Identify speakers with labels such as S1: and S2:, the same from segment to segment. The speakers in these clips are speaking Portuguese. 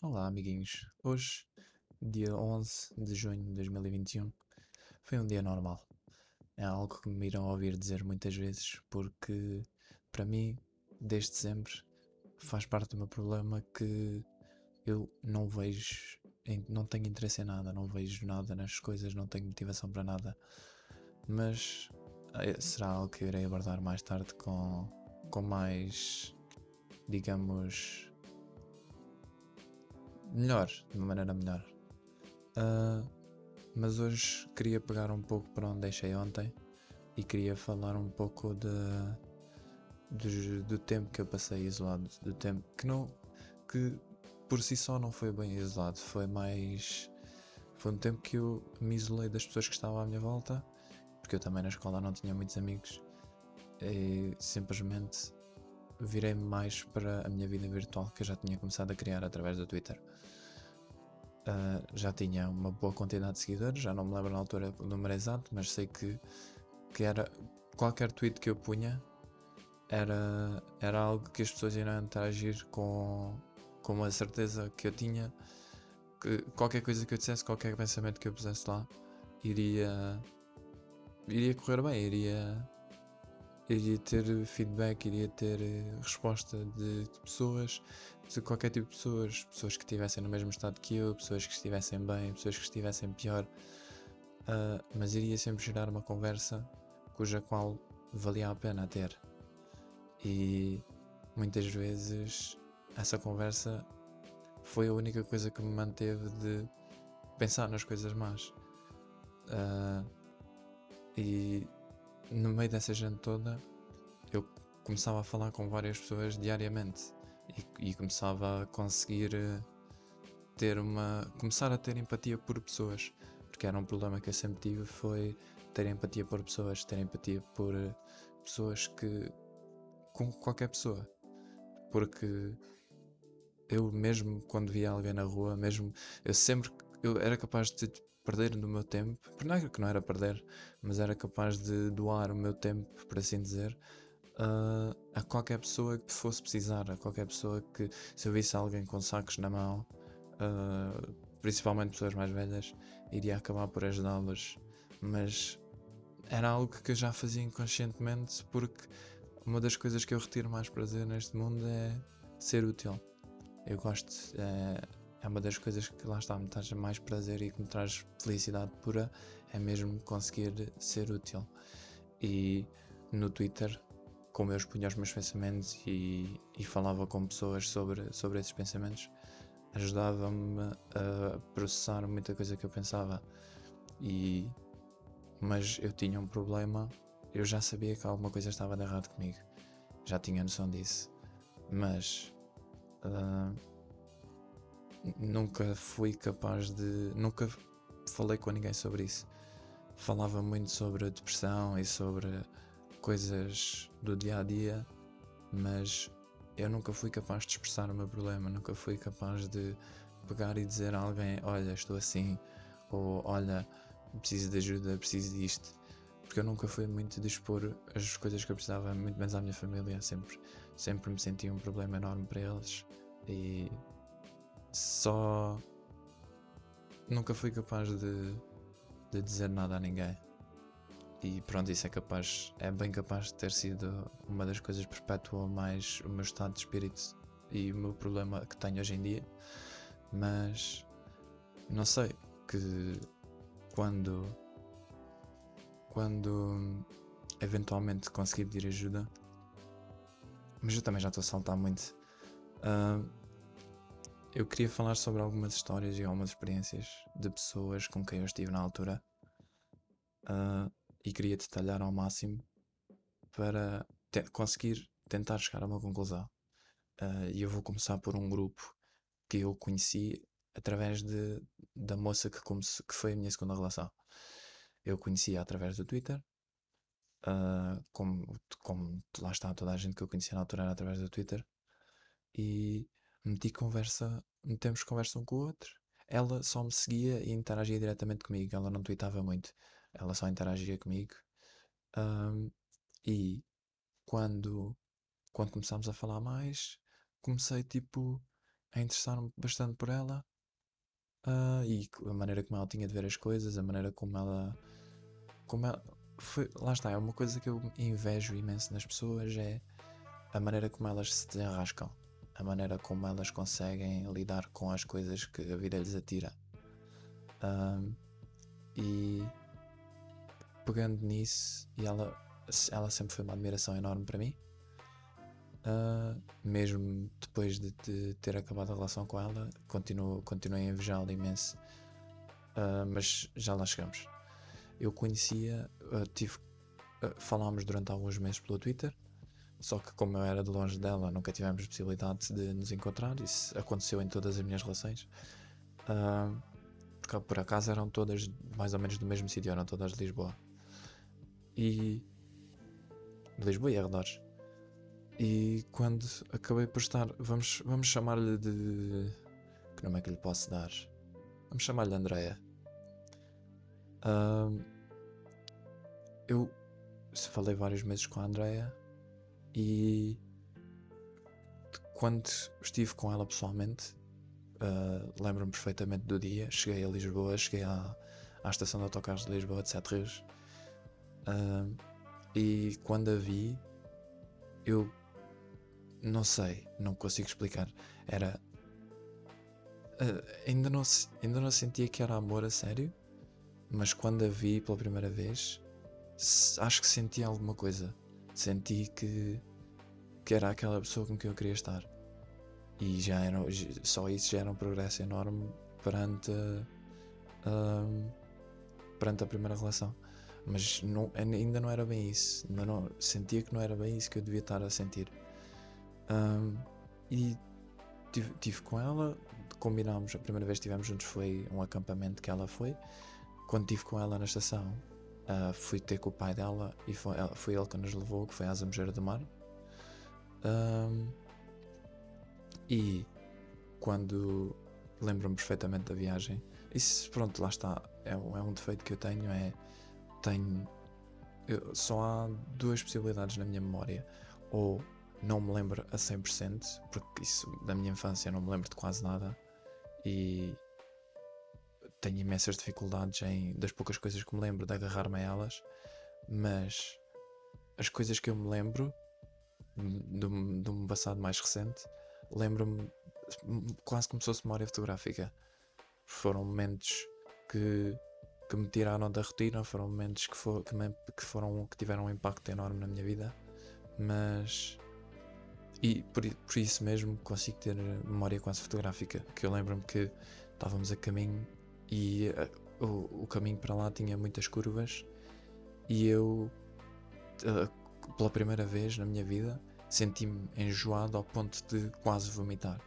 S1: Olá, amiguinhos. Hoje, dia 11 de junho de 2021, foi um dia normal. É algo que me irão ouvir dizer muitas vezes, porque para mim, desde sempre, faz parte do meu problema que eu não vejo, não tenho interesse em nada, não vejo nada nas coisas, não tenho motivação para nada. Mas eh, será algo que irei abordar mais tarde com, com mais, digamos, melhor, de uma maneira melhor. Uh, mas hoje queria pegar um pouco para onde deixei ontem e queria falar um pouco de, de, do tempo que eu passei isolado, do tempo que não que por si só não foi bem isolado, foi mais foi um tempo que eu me isolei das pessoas que estavam à minha volta, porque eu também na escola não tinha muitos amigos e simplesmente virei-me mais para a minha vida virtual que eu já tinha começado a criar através do Twitter. Uh, já tinha uma boa quantidade de seguidores, já não me lembro na altura o número exato, mas sei que, que era qualquer tweet que eu punha era, era algo que as pessoas iriam interagir com, com a certeza que eu tinha que qualquer coisa que eu dissesse, qualquer pensamento que eu pusesse lá iria iria correr bem, iria iria ter feedback, iria ter eh, resposta de, pessoas, de qualquer tipo de pessoas, pessoas que estivessem no mesmo estado que eu, pessoas que estivessem bem, pessoas que estivessem pior, uh, mas iria sempre gerar uma conversa cuja qual valia a pena ter. E muitas vezes essa conversa foi a única coisa que me manteve de pensar nas coisas más. Uh, e no meio dessa gente toda, eu começava a falar com várias pessoas diariamente e, e começava a conseguir eh, ter uma. começar a ter empatia por pessoas, porque era um problema que eu sempre tive foi ter empatia por pessoas, ter empatia por eh, pessoas que. com qualquer pessoa. Porque eu mesmo quando via alguém na rua, mesmo eu sempre eu era capaz de perder no meu tempo, não é que não era perder, mas era capaz de doar o meu tempo, por assim dizer, uh, a qualquer pessoa que fosse precisar, a qualquer pessoa que, se eu visse alguém com sacos na mão, uh, principalmente pessoas mais velhas, iria acabar por ajudá-las. Mas era algo que eu já fazia inconscientemente, porque uma das coisas que eu retiro mais prazer neste mundo é ser útil. Eu gosto. É, é uma das coisas que lá está me traz mais prazer e que me traz felicidade pura, é mesmo conseguir ser útil. E no Twitter, como eu expunha os meus pensamentos e, e falava com pessoas sobre, sobre esses pensamentos, ajudava-me a processar muita coisa que eu pensava. E, mas eu tinha um problema, eu já sabia que alguma coisa estava de errado comigo, já tinha noção disso, mas. Uh, nunca fui capaz de. Nunca falei com ninguém sobre isso. Falava muito sobre a depressão e sobre coisas do dia a dia, mas eu nunca fui capaz de expressar o meu problema, nunca fui capaz de pegar e dizer a alguém: Olha, estou assim, ou Olha, preciso de ajuda, preciso disto. Porque eu nunca fui muito de expor as coisas que eu precisava, muito menos à minha família. Sempre, sempre me sentia um problema enorme para eles. E só nunca fui capaz de, de dizer nada a ninguém. E pronto, isso é capaz, é bem capaz de ter sido uma das coisas que perpetuou mais o meu estado de espírito e o meu problema que tenho hoje em dia. Mas não sei que quando quando eventualmente conseguir pedir ajuda, mas eu também já estou a saltar muito. Uh, eu queria falar sobre algumas histórias e algumas experiências de pessoas com quem eu estive na altura uh, e queria detalhar ao máximo para te conseguir tentar chegar a uma conclusão. Uh, e eu vou começar por um grupo que eu conheci através de, da moça que, que foi a minha segunda relação. Eu conhecia através do Twitter, uh, como, como lá está toda a gente que eu conhecia na altura era através do Twitter, e meti conversa, metemos conversa um com o outro. Ela só me seguia e interagia diretamente comigo, ela não tweetava muito, ela só interagia comigo. Um, e quando, quando começámos a falar mais, comecei tipo. a interessar-me bastante por ela uh, e a maneira como ela tinha de ver as coisas, a maneira como ela. Como ela foi, lá está, é uma coisa que eu invejo imenso nas pessoas é a maneira como elas se desenrascam, a maneira como elas conseguem lidar com as coisas que a vida lhes atira. Um, e pegando nisso, e ela, ela sempre foi uma admiração enorme para mim. Uh, mesmo depois de, de, ter acabado a relação com ela, continuo, continuei a invejá-la imenso. Uh, mas já lá chegamos. Eu conhecia, uh, tive, falámos durante alguns meses pelo Twitter, só que como eu era de longe dela, nunca tivemos possibilidade de nos encontrar. Isso aconteceu em todas as minhas relações. porque por acaso eram todas mais ou menos do mesmo sítio, eram todas de Lisboa. E. de Lisboa e arredores. E quando acabei por estar. Vamos, vamos chamar-lhe de. Que nome é que lhe posso dar? Vamos chamar-lhe Andrea. Uh, eu falei vários meses com a Andrea e quando estive com ela pessoalmente, uh, lembro-me perfeitamente do dia. Cheguei a Lisboa, cheguei à, à estação de autocarros de Lisboa de Sete Rios. Uh, e quando a vi, eu não sei, não consigo explicar. Era. Uh, ainda, não, ainda não sentia que era amor a sério, mas quando a vi pela primeira vez, acho que senti alguma coisa. Senti que, que era aquela pessoa com quem eu queria estar. E já era, só isso já era um progresso enorme perante, uh, perante a primeira relação. Mas não, ainda não era bem isso. Não, sentia que não era bem isso que eu devia estar a sentir. Um, e tive, tive, com ela, combinámos, a primeira vez que estivemos juntos foi um acampamento que ela foi. Quando estive com ela na estação, uh, fui ter com o pai dela e foi, foi ele que nos levou, que foi à Zambujeira do Mar. Um, e quando lembro-me perfeitamente da viagem, isso pronto, lá está, é, é um defeito que eu tenho, é tenho eu, só há duas possibilidades na minha memória. Ou não me lembro a 100%, porque isso da minha infância não me lembro de quase nada e tenho imensas dificuldades em, das poucas coisas que me lembro, de agarrar-me a elas, mas as coisas que eu me lembro de um passado mais recente, lembro-me quase como se fosse memória fotográfica. Foram momentos que, que me tiraram da rotina, foram momentos que, for, que, me, que, foram, que tiveram um impacto enorme na minha vida, mas e por, por isso mesmo consigo ter memória quase fotográfica. Que eu lembro-me que estávamos a caminho e uh, o, o, caminho para lá tinha muitas curvas e eu, uh, pela primeira vez na minha vida, senti-me enjoado ao ponto de quase vomitar.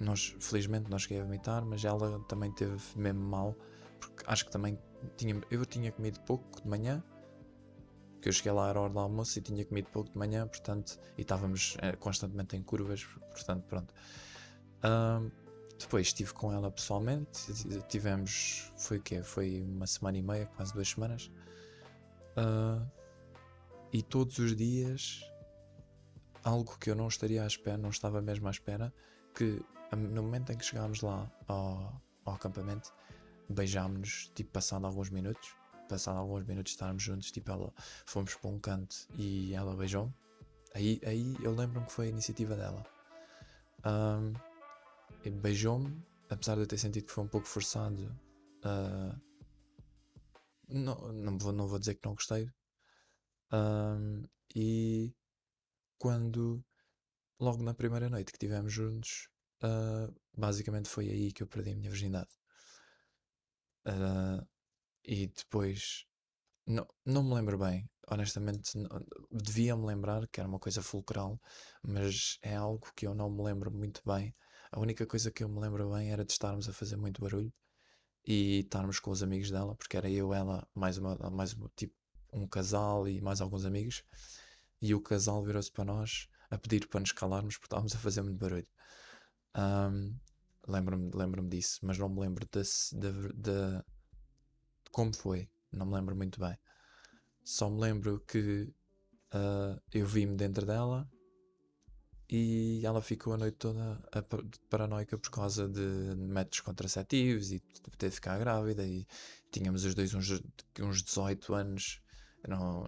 S1: Nós, felizmente, não cheguei a vomitar, mas ela também teve mesmo mal, porque acho que também tinha, eu tinha comido pouco de manhã porque eu cheguei lá à hora do almoço e tinha comido pouco de manhã, portanto, e estávamos é, constantemente em curvas, portanto, pronto. Uh, depois estive com ela pessoalmente, tivemos, foi o quê? Foi uma semana e meia, quase duas semanas. Uh, e todos os dias, algo que eu não estaria à espera, não estava mesmo à espera, que no momento em que chegámos lá ao, ao acampamento, beijámos-nos, tipo, passando alguns minutos passado alguns minutos estarmos juntos, tipo, ela fomos para um canto e ela beijou-me. Aí, aí eu lembro-me que foi a iniciativa dela. Um, beijou-me, apesar de eu ter sentido que foi um pouco forçado. Uh, não, não, vou, não vou dizer que não gostei. Um, e quando, logo na primeira noite que estivemos juntos, uh, basicamente foi aí que eu perdi a minha virgindade. Uh, e depois, não, não me lembro bem, honestamente, devia-me lembrar que era uma coisa fulcral, mas é algo que eu não me lembro muito bem. A única coisa que eu me lembro bem era de estarmos a fazer muito barulho e estarmos com os amigos dela, porque era eu, ela, mais uma, mais uma, tipo um casal e mais alguns amigos, e o casal virou-se para nós a pedir para nos calarmos porque estávamos a fazer muito barulho. Um, lembro-me lembro disso, mas não me lembro da, como foi, não me lembro muito bem. Só me lembro que uh, eu vi-me dentro dela e ela ficou a noite toda a pa- paranoica por causa de métodos contraceptivos e de de ficar grávida e tínhamos os dois uns, uns 18 anos. Não,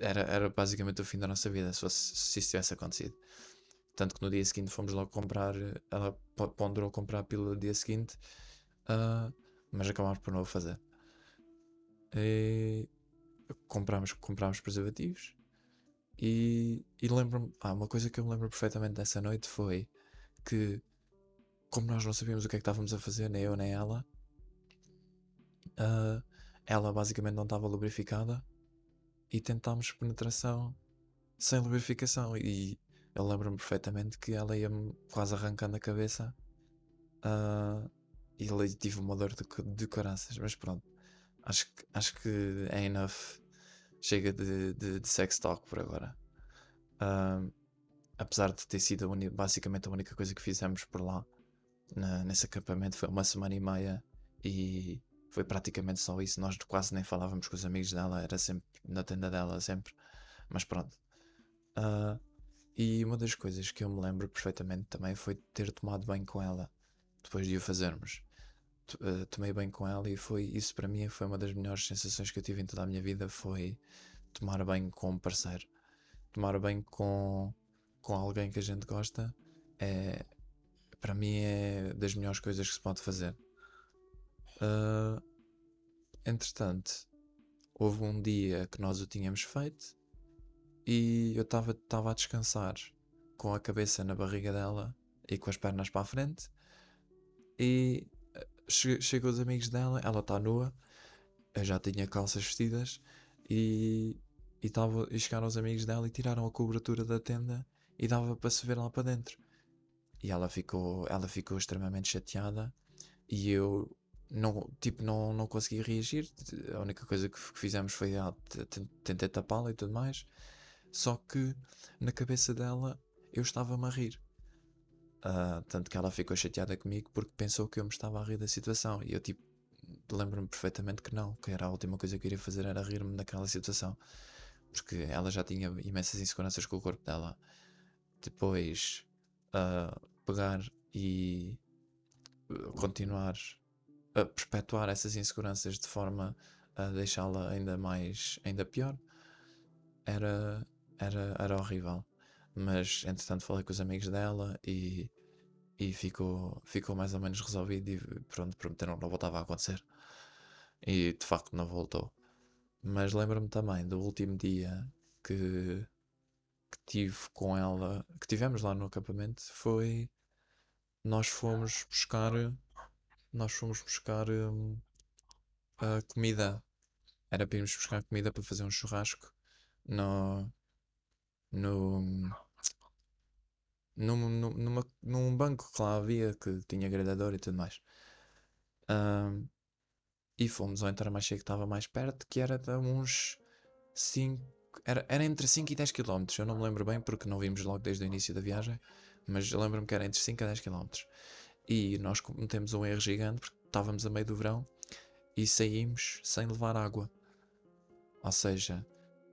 S1: era, era basicamente o fim da nossa vida se, fosse, se isso tivesse acontecido. Tanto que no dia seguinte fomos logo comprar, ela po- ponderou comprar a pílula dia seguinte, ah, mas acabámos por não o fazer. E comprámos, comprámos preservativos e, e lembro-me, ah, uma coisa que eu me lembro perfeitamente dessa noite foi que, como nós não sabíamos o que é que estávamos a fazer, nem eu nem ela, ah, ela basicamente não estava lubrificada e tentámos penetração sem lubrificação. E eu lembro-me perfeitamente que ela ia-me quase arrancando a cabeça ah, e ali tive uma dor de, de mas pronto. Acho acho que é enough. Chega de, de, de sex talk por agora. Ah, apesar de ter sido a basicamente a única coisa que fizemos por lá na- nesse acampamento foi uma semana e meia e foi praticamente só isso. Nós quase nem falávamos com os amigos dela, era sempre na tenda dela, sempre. Mas pronto. Ah, e uma das coisas que eu me lembro perfeitamente também foi ter tomado banho com ela depois de o fazermos. T- ah, tomei banho com ela e foi isso para mim foi uma das melhores sensações que eu tive em toda a minha vida foi tomar banho com um parceiro. Tomar banho com, com alguém que a gente gosta é para mim é das melhores coisas que se pode fazer. Ah, entretanto, houve um dia que nós o tínhamos feito e eu estava a descansar com a cabeça na barriga dela e com as pernas para a frente e eh, che- os amigos dela, ela está nua, eu já tinha calças vestidas e, e, tava, e chegaram os amigos dela e tiraram a cobertura da tenda e dava para se ver lá para dentro. E ela ficou, ela ficou extremamente chateada e eu não, tipo, não, não consegui reagir. A única coisa que fizemos foi ah, t- t- tentei tapá-la e tudo mais. Só que na cabeça dela eu estava-me a rir. Ah, tanto que ela ficou chateada comigo porque pensou que eu me estava a rir da situação. E eu, tipo, lembro-me perfeitamente que não, que era a última coisa que eu iria fazer era rir-me daquela situação. Porque ela já tinha imensas inseguranças com o corpo dela. Depois, ah, pegar e uh, continuar a perpetuar essas inseguranças de forma a deixá-la ainda mais, ainda pior, era, era, era horrível. Mas entretanto falei com os amigos dela e, e ficou, ficou mais ou menos resolvido e pronto, prometeram que não voltava a acontecer. E de facto não voltou. Mas lembro-me também do último dia que, que tive com ela, que tivemos lá no acampamento, foi nós fomos buscar nós fomos buscar hum, a comida. Era para irmos buscar comida para fazer um churrasco no, no, num, num- numa, num banco que lá havia que tinha grelhador e tudo mais. Hum, e fomos ao Intermarché que estava mais perto, que era de uns 5. Era, era entre 5 e 10 km. Eu não me lembro bem porque não vimos logo desde o início da viagem, mas lembro-me que era entre 5 a 10 km. E nós cometemos um erro gigante porque estávamos a meio do verão e saímos sem levar água. Ou seja,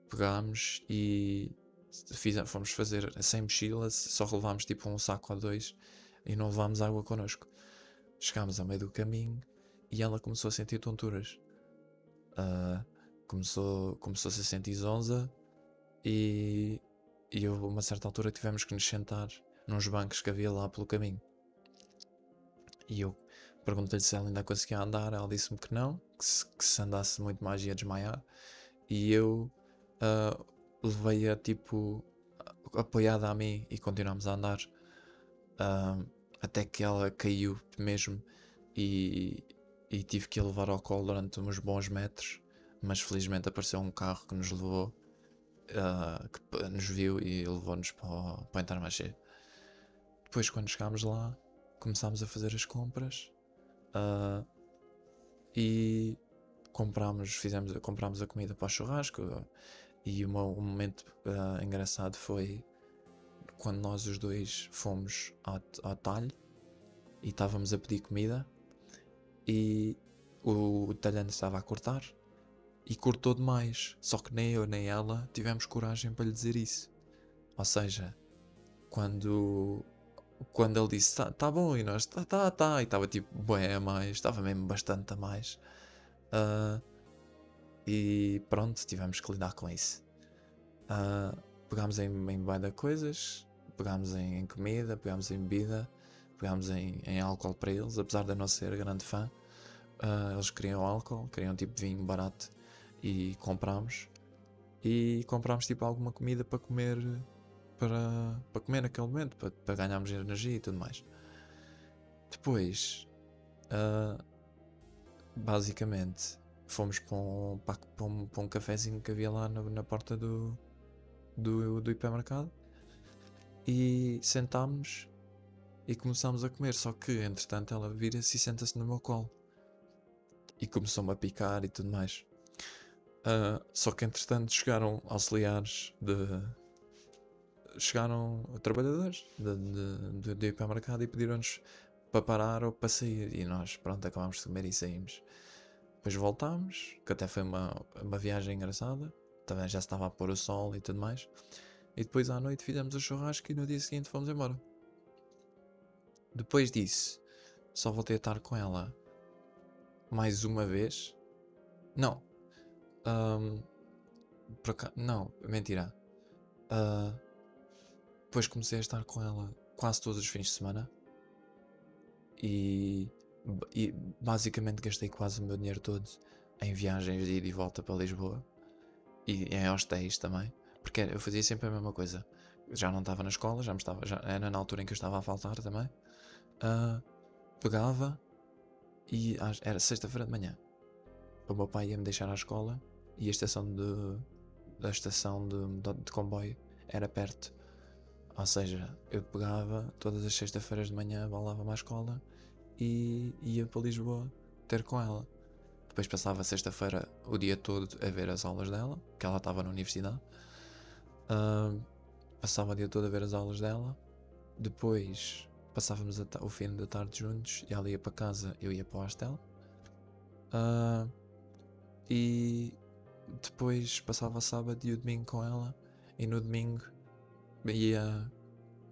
S1: pegámos e fize- fomos fazer sem mochila, só levámos tipo um saco ou dois e não levámos água connosco. Chegámos ao meio do caminho e ela começou a sentir tonturas. Ah, começou, começou-se a sentir zonza e, e houve uma certa altura tivemos que nos sentar nos bancos que havia lá pelo caminho. E eu perguntei-lhe se ela ainda conseguia andar, ela disse-me que não, que se, que se andasse muito mais ia desmaiar. E eu ah, levei-a tipo apoiada a mim e continuámos a andar ah, até que ela caiu mesmo e, e tive que a levar ao colo durante uns bons metros, mas felizmente apareceu um carro que nos levou, ah, que nos viu e levou-nos para, para o Intermarché. Depois quando chegámos lá começámos a fazer as compras ah, e comprámos, fizemos, comprámos a comida para o churrasco e um momento ah, engraçado foi quando nós os dois fomos ao, ao talho e estávamos a pedir comida e o, o talhante estava a cortar e cortou demais. Só que nem eu nem ela tivemos coragem para lhe dizer isso. Ou seja, quando quando ele disse tá, tá bom e nós tá tá tá e estava tipo bem a mais estava mesmo bastante a mais. Uh, e pronto tivemos que lidar com isso. Uh, pegámos em, em de coisas pegámos em, em, comida pegámos em bebida pegámos em, em álcool para eles apesar de eu não ser grande fã. Uh, eles queriam álcool queriam tipo vinho barato e comprámos. E comprámos tipo alguma comida para comer para, para comer naquele momento, para, para ganharmos energia e tudo mais. Depois, uh, basicamente, fomos para um, para, um, para um cafezinho que havia lá na, na porta do, do, do hipermercado e sentámos e começámos a comer. Só que, entretanto, ela vira-se e senta-se no meu colo e começou-me a picar e tudo mais. Uh, só que entretanto chegaram auxiliares de. Chegaram trabalhadores de, de, de, de hipermercado e pediram-nos para parar ou para sair. E nós, pronto, acabámos de comer e saímos. Depois voltámos, que até foi uma, uma viagem engraçada. Também já estava a pôr o sol e tudo mais. E depois à noite fizemos o churrasco e no dia seguinte fomos embora. Depois disso, só voltei a estar com ela mais uma vez. Não, um, não, mentira. Uh, depois comecei a estar com ela quase todos os fins de semana. E, e basicamente gastei quase o meu dinheiro todo em viagens de ida e volta para Lisboa. E em hostéis também. Porque eu fazia sempre a mesma coisa. Já não estava na escola, já me estava. Já era na altura em que eu estava a faltar também. Uh, pegava e era sexta-feira de manhã. O meu pai ia me deixar à escola e a estação de, da estação de, de, de comboio era perto. Ou seja, eu pegava todas as sextas-feiras de manhã, voltava-me à escola e ia para Lisboa ter com ela. Depois passava sexta-feira o dia todo a ver as aulas dela, que ela estava na universidade. Uh, passava o dia todo a ver as aulas dela. Depois passávamos o fim da tarde juntos e ela ia para casa, eu ia para o hostel. Uh, e depois passava sábado e o domingo com ela e no domingo ia,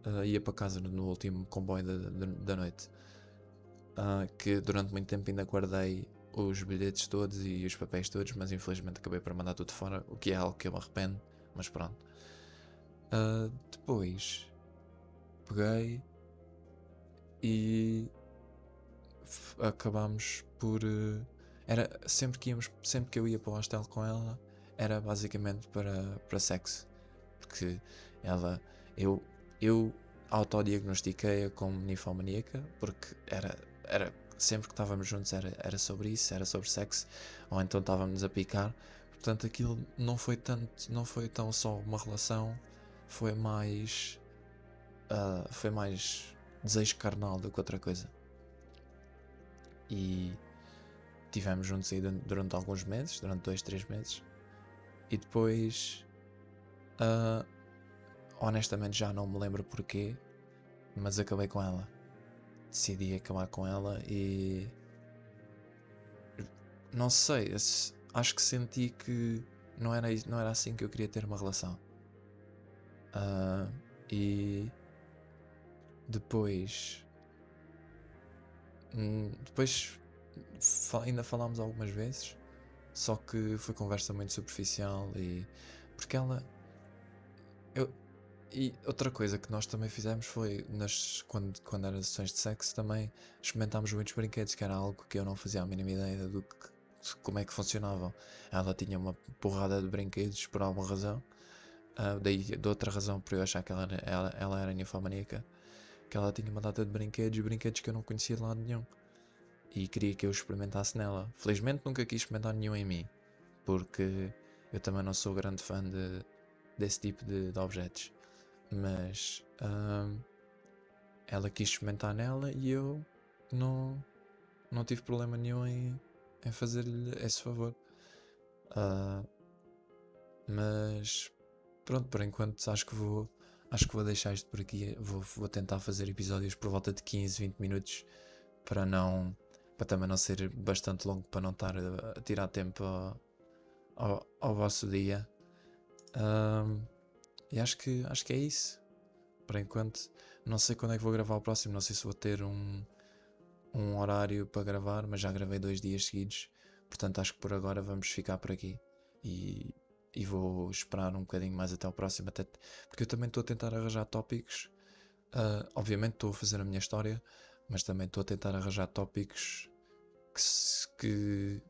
S1: uh, ia para casa no, último comboio da, da, da noite. Uh, que durante muito tempo ainda guardei os bilhetes todos e os papéis todos, mas infelizmente acabei por mandar tudo fora, o que é algo que eu me arrependo, mas pronto. Uh, depois peguei e acabámos por uh, era sempre que íamos, sempre que eu ia para o hostel com ela, era basicamente para, para sexo. Porque ela, eu, eu autodiagnostiquei-a como ninfomaníaca, porque era, era sempre que estávamos juntos era, era sobre isso, era sobre sexo, ou então estávamos a picar. Portanto, aquilo não foi tanto, não foi tão só uma relação, foi mais, uh, foi mais desejo carnal do que outra coisa. E Tivemos juntos aí durante alguns meses, durante dois, três meses. E depois. Uh, honestamente já não me lembro porquê, mas acabei com ela. Decidi acabar com ela e. Não sei, acho que senti que não era, não era assim que eu queria ter uma relação. Uh, e depois. Hum, depois ainda falámos algumas vezes, só que foi conversa muito superficial e. Porque ela. E outra coisa que nós também fizemos foi, nas, quando, quando eram sessões de sexo, também experimentámos muitos brinquedos, que era algo que eu não fazia a mínima ideia do que, como é que funcionavam. Ela tinha uma porrada de brinquedos por alguma razão, uh, daí de outra razão por eu achar que ela, ela, ela era ninfomaníaca, que ela tinha uma data de brinquedos brinquedos que eu não conhecia de lado nenhum e queria que eu experimentasse nela. Felizmente nunca quis experimentar nenhum em mim, porque eu também não sou grande fã de, desse tipo de, de objetos. Mas hum, ela quis experimentar nela e eu não, não tive problema nenhum em, em fazer-lhe esse favor. Uh, mas pronto, por enquanto acho que vou acho que vou deixar isto por aqui. Vou, vou tentar fazer episódios por volta de 15, 20 minutos para não para também não ser bastante longo para não estar a, tirar tempo ao, ao, ao vosso dia. Um, e acho que, acho que é isso. Por enquanto, não sei quando é que vou gravar o próximo, não sei se vou ter um, um horário para gravar, mas já gravei dois dias seguidos, portanto acho que por agora vamos ficar por aqui. E, e vou esperar um bocadinho mais até o próximo, até, porque eu também estou a tentar arranjar tópicos. Uh, obviamente estou a fazer a minha história, mas também estou a tentar arranjar tópicos que, que,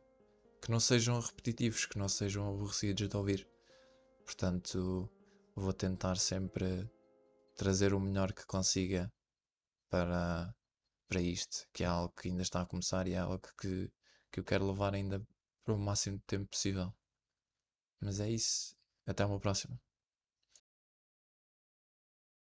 S1: que não sejam repetitivos, que não sejam aborrecidos de ouvir. Portanto, vou tentar sempre trazer o melhor que consiga para, para isto, que é algo que ainda está a começar e é algo que, que eu quero levar ainda para o máximo de tempo possível. Mas é isso. Até uma próxima.